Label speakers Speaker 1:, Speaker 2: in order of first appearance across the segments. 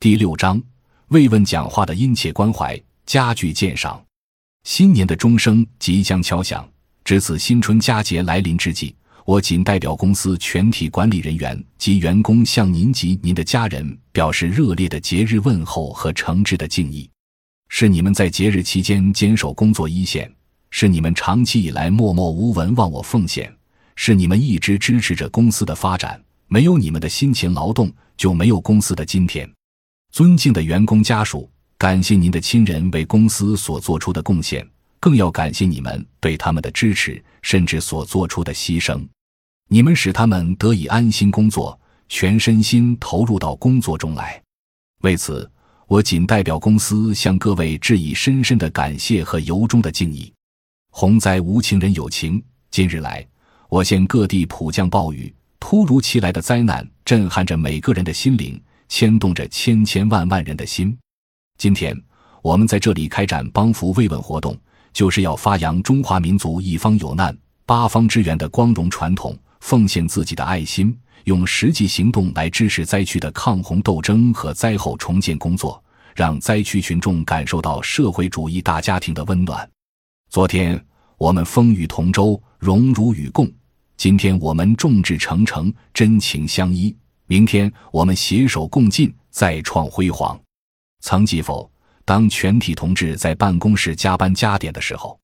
Speaker 1: 第六章，慰问讲话的殷切关怀，家具鉴赏。新年的钟声即将敲响，值此新春佳节来临之际，我谨代表公司全体管理人员及员工，向您及您的家人表示热烈的节日问候和诚挚的敬意。是你们在节日期间坚守工作一线，是你们长期以来默默无闻、忘我奉献，是你们一直支持着公司的发展。没有你们的辛勤劳动，就没有公司的今天。尊敬的员工家属，感谢您的亲人为公司所做出的贡献，更要感谢你们对他们的支持，甚至所做出的牺牲。你们使他们得以安心工作，全身心投入到工作中来。为此。我仅代表公司向各位致以深深的感谢和由衷的敬意。洪灾无情人有情，近日来，我县各地普降暴雨，突如其来的灾难震撼着每个人的心灵，牵动着千千万万人的心。今天，我们在这里开展帮扶慰问活动，就是要发扬中华民族一方有难八方支援的光荣传统，奉献自己的爱心。用实际行动来支持灾区的抗洪斗争和灾后重建工作，让灾区群众感受到社会主义大家庭的温暖。昨天我们风雨同舟，荣辱与共；今天我们众志成城，真情相依；明天我们携手共进，再创辉煌。曾记否？当全体同志在办公室加班加点的时候，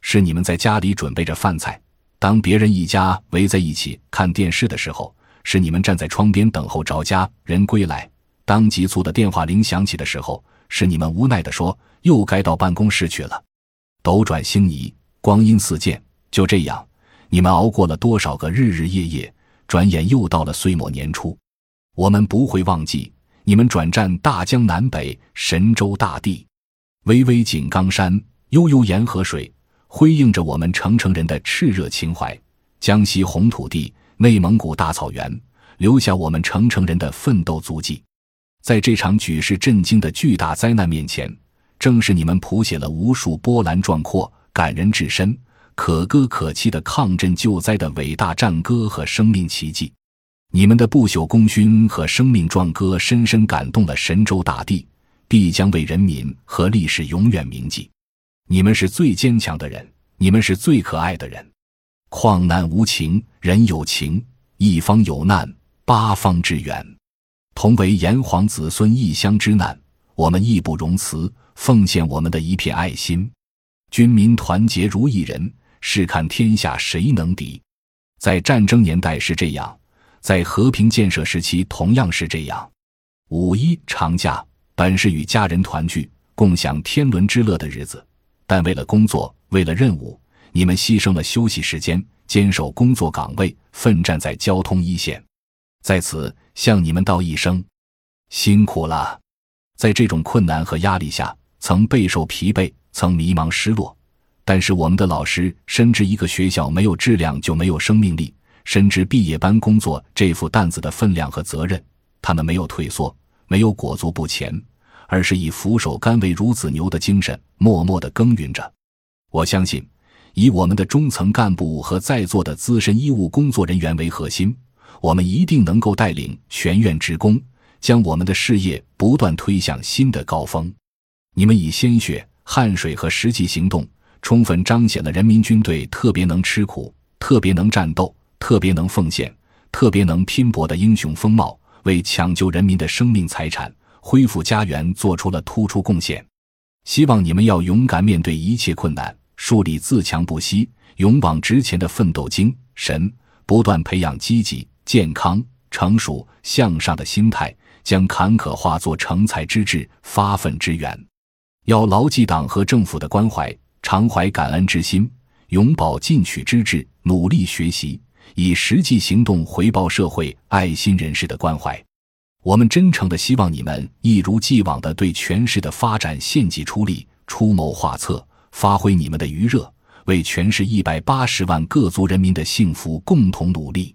Speaker 1: 是你们在家里准备着饭菜；当别人一家围在一起看电视的时候。是你们站在窗边等候着家人归来。当急促的电话铃响起的时候，是你们无奈地说：“又该到办公室去了。”斗转星移，光阴似箭，就这样，你们熬过了多少个日日夜夜？转眼又到了岁末年初。我们不会忘记你们转战大江南北、神州大地，巍巍井冈山，悠悠沿河水，辉映着我们城城人的炽热情怀。江西红土地。内蒙古大草原留下我们城城人的奋斗足迹，在这场举世震惊的巨大灾难面前，正是你们谱写了无数波澜壮阔、感人至深、可歌可泣的抗震救灾的伟大战歌和生命奇迹。你们的不朽功勋和生命壮歌，深深感动了神州大地，必将为人民和历史永远铭记。你们是最坚强的人，你们是最可爱的人。况难无情人有情，一方有难八方支援。同为炎黄子孙异乡之难，我们义不容辞，奉献我们的一片爱心。军民团结如一人，试看天下谁能敌？在战争年代是这样，在和平建设时期同样是这样。五一长假本是与家人团聚、共享天伦之乐的日子，但为了工作，为了任务。你们牺牲了休息时间，坚守工作岗位，奋战在交通一线，在此向你们道一声辛苦了。在这种困难和压力下，曾备受疲惫，曾迷茫失落，但是我们的老师深知一个学校没有质量就没有生命力，深知毕业班工作这副担子的分量和责任，他们没有退缩，没有裹足不前，而是以俯首甘为孺子牛的精神，默默的耕耘着。我相信。以我们的中层干部和在座的资深医务工作人员为核心，我们一定能够带领全院职工，将我们的事业不断推向新的高峰。你们以鲜血、汗水和实际行动，充分彰显了人民军队特别能吃苦、特别能战斗、特别能奉献、特别能拼搏的英雄风貌，为抢救人民的生命财产、恢复家园做出了突出贡献。希望你们要勇敢面对一切困难。树立自强不息、勇往直前的奋斗精神，不断培养积极、健康、成熟、向上的心态，将坎坷化作成才之志、发奋之源。要牢记党和政府的关怀，常怀感恩之心，永葆进取之志，努力学习，以实际行动回报社会爱心人士的关怀。我们真诚的希望你们一如既往的对全市的发展献计出力，出谋划策。发挥你们的余热，为全市一百八十万各族人民的幸福共同努力。